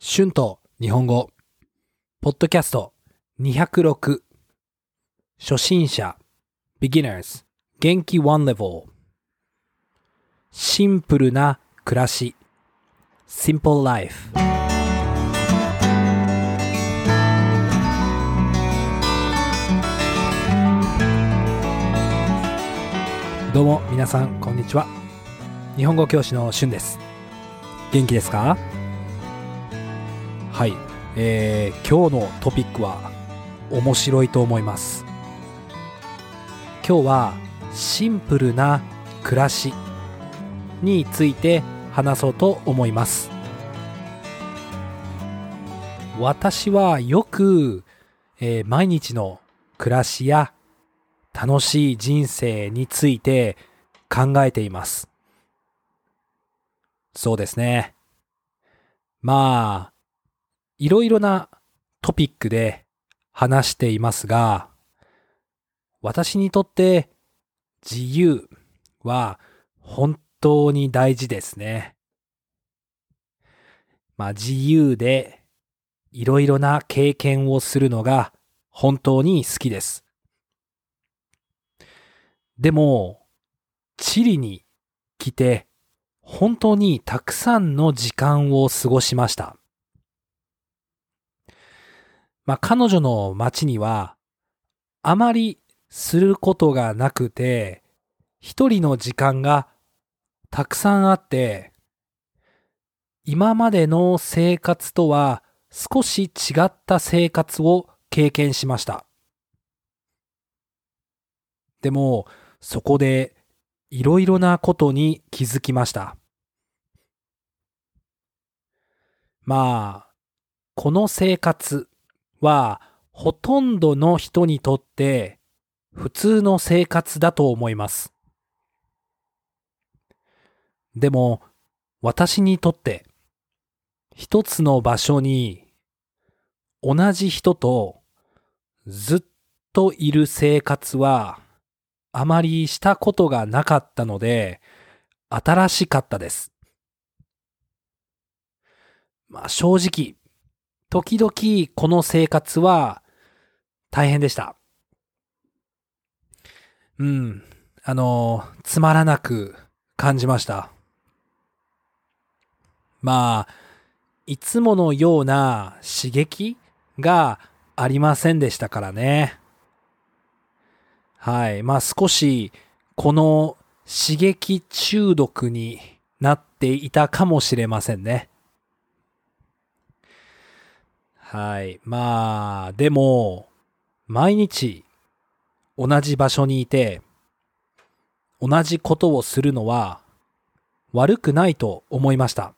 春と日本語、ポッドキャスト。206、初心者、beginners、元気 one level、シンプルな暮らし、simple life。どうも皆さんこんにちは。日本語教師の春です。元気ですか？はい、えー、今日のトピックは面白いと思います。今日はシンプルな暮らしについて話そうと思います。私はよく、えー毎日の暮らしや楽しい人生について考えています。そうですね。まあいろいろなトピックで話していますが、私にとって自由は本当に大事ですね。まあ自由でいろいろな経験をするのが本当に好きです。でも、チリに来て本当にたくさんの時間を過ごしました。まあ、彼女の街には、あまりすることがなくて、一人の時間がたくさんあって、今までの生活とは少し違った生活を経験しました。でも、そこでいろいろなことに気づきました。まあ、この生活はほとんどの人にとって普通の生活だと思います。でも私にとって一つの場所に同じ人とずっといる生活はあまりしたことがなかったので新しかったです。まあ正直時々この生活は大変でした。うん。あの、つまらなく感じました。まあ、いつものような刺激がありませんでしたからね。はい。まあ少しこの刺激中毒になっていたかもしれませんね。はい。まあ、でも、毎日同じ場所にいて、同じことをするのは悪くないと思いました。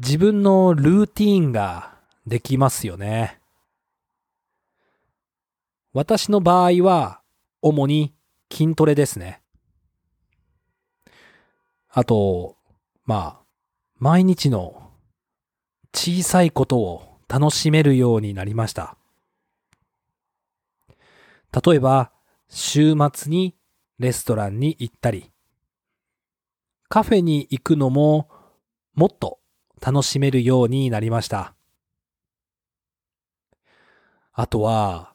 自分のルーティーンができますよね。私の場合は、主に筋トレですね。あと、まあ、毎日の小さいことを楽しめるようになりました。例えば、週末にレストランに行ったり、カフェに行くのももっと楽しめるようになりました。あとは、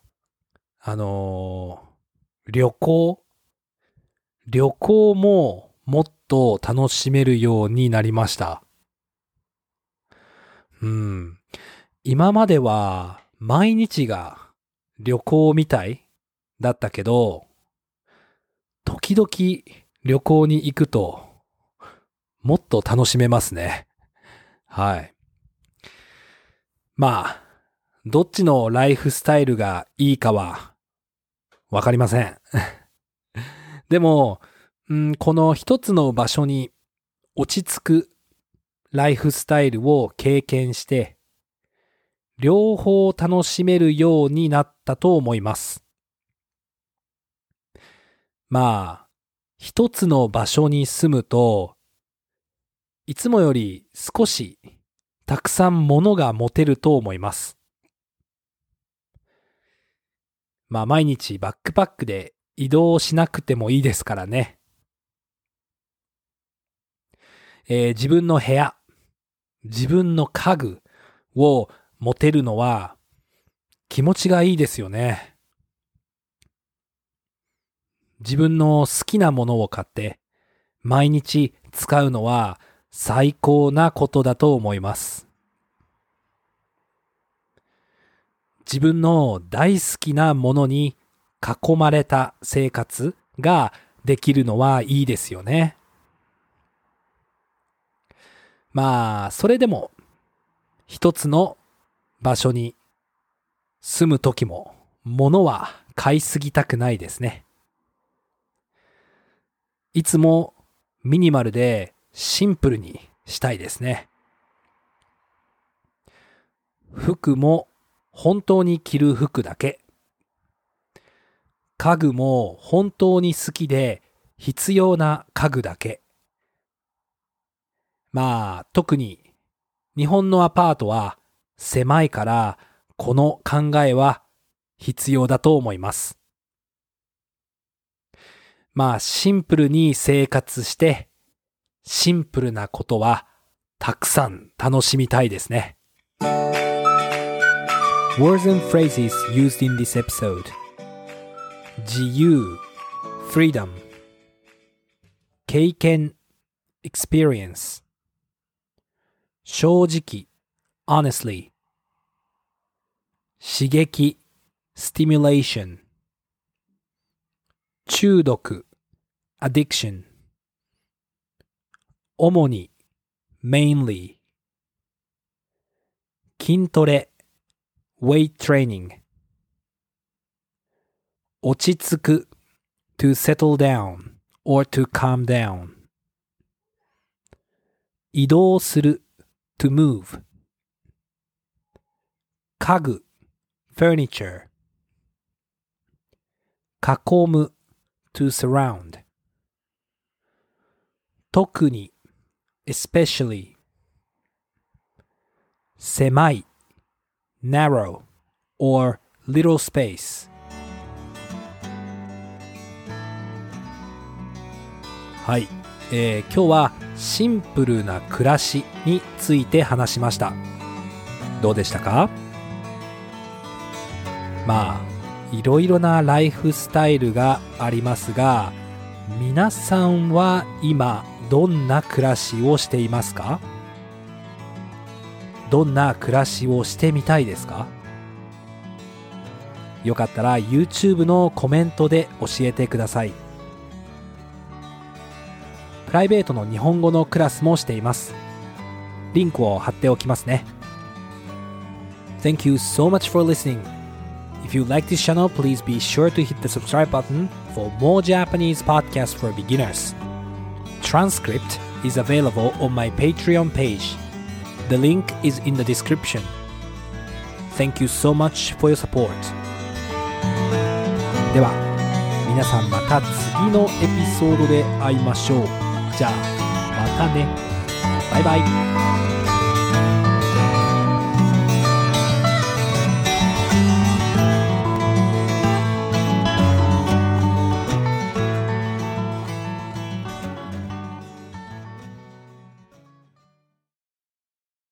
あのー旅行旅行ももっと楽しめるようになりました。うん。今までは毎日が旅行みたいだったけど、時々旅行に行くともっと楽しめますね。はい。まあ、どっちのライフスタイルがいいかはわかりません。でも、うん、この一つの場所に落ち着くライフスタイルを経験して、両方楽しめるようになったと思います。まあ、一つの場所に住むと、いつもより少したくさん物が持てると思います。まあ毎日バックパックで移動しなくてもいいですからね。えー自分の部屋、自分の家具を持てるのは気持ちがいいですよね。自分の好きなものを買って毎日使うのは最高なことだと思います。自分の大好きなものに囲まれた生活ができるのはいいですよね。まあ、それでも一つの場所に住む時も物は買いすぎたくないですね。いつもミニマルでシンプルにしたいですね。服も本当に着る服だけ。家具も本当に好きで必要な家具だけ。まあ、特に日本のアパートは狭いからこの考えは必要だと思います。まあ、シンプルに生活してシンプルなことはたくさん楽しみたいですね。Words and phrases used in this episode 自由 freedom 経験 experience 正直 honestly 刺激 stimulation 中毒 addiction 主に mainly 筋トレ weight training 落ち着く to settle down or to calm down 移動する to move. Kagu, furniture. Kakomu, to surround. Tokuni, especially. Semai, narrow or little space. はいえー、今日はシンプルな暮らしについて話しました。どうでしたか？まあいろいろなライフスタイルがありますが皆さんは今どんな暮らしをしていますか？どんな暮らしをしてみたいですか？よかったら YouTube のコメントで教えてください。プライベートの日本語のクラスもしていますリンクを貼っておきますね Thank you so much for listening If you like this channel, please be sure to hit the subscribe button for more Japanese podcasts for beginners. transcript is available on my Patreon page. The link is in the description. Thank you so much for your support. では、皆さんまた次のエピソードで会いましょう。じゃあ、またね。バイバイ。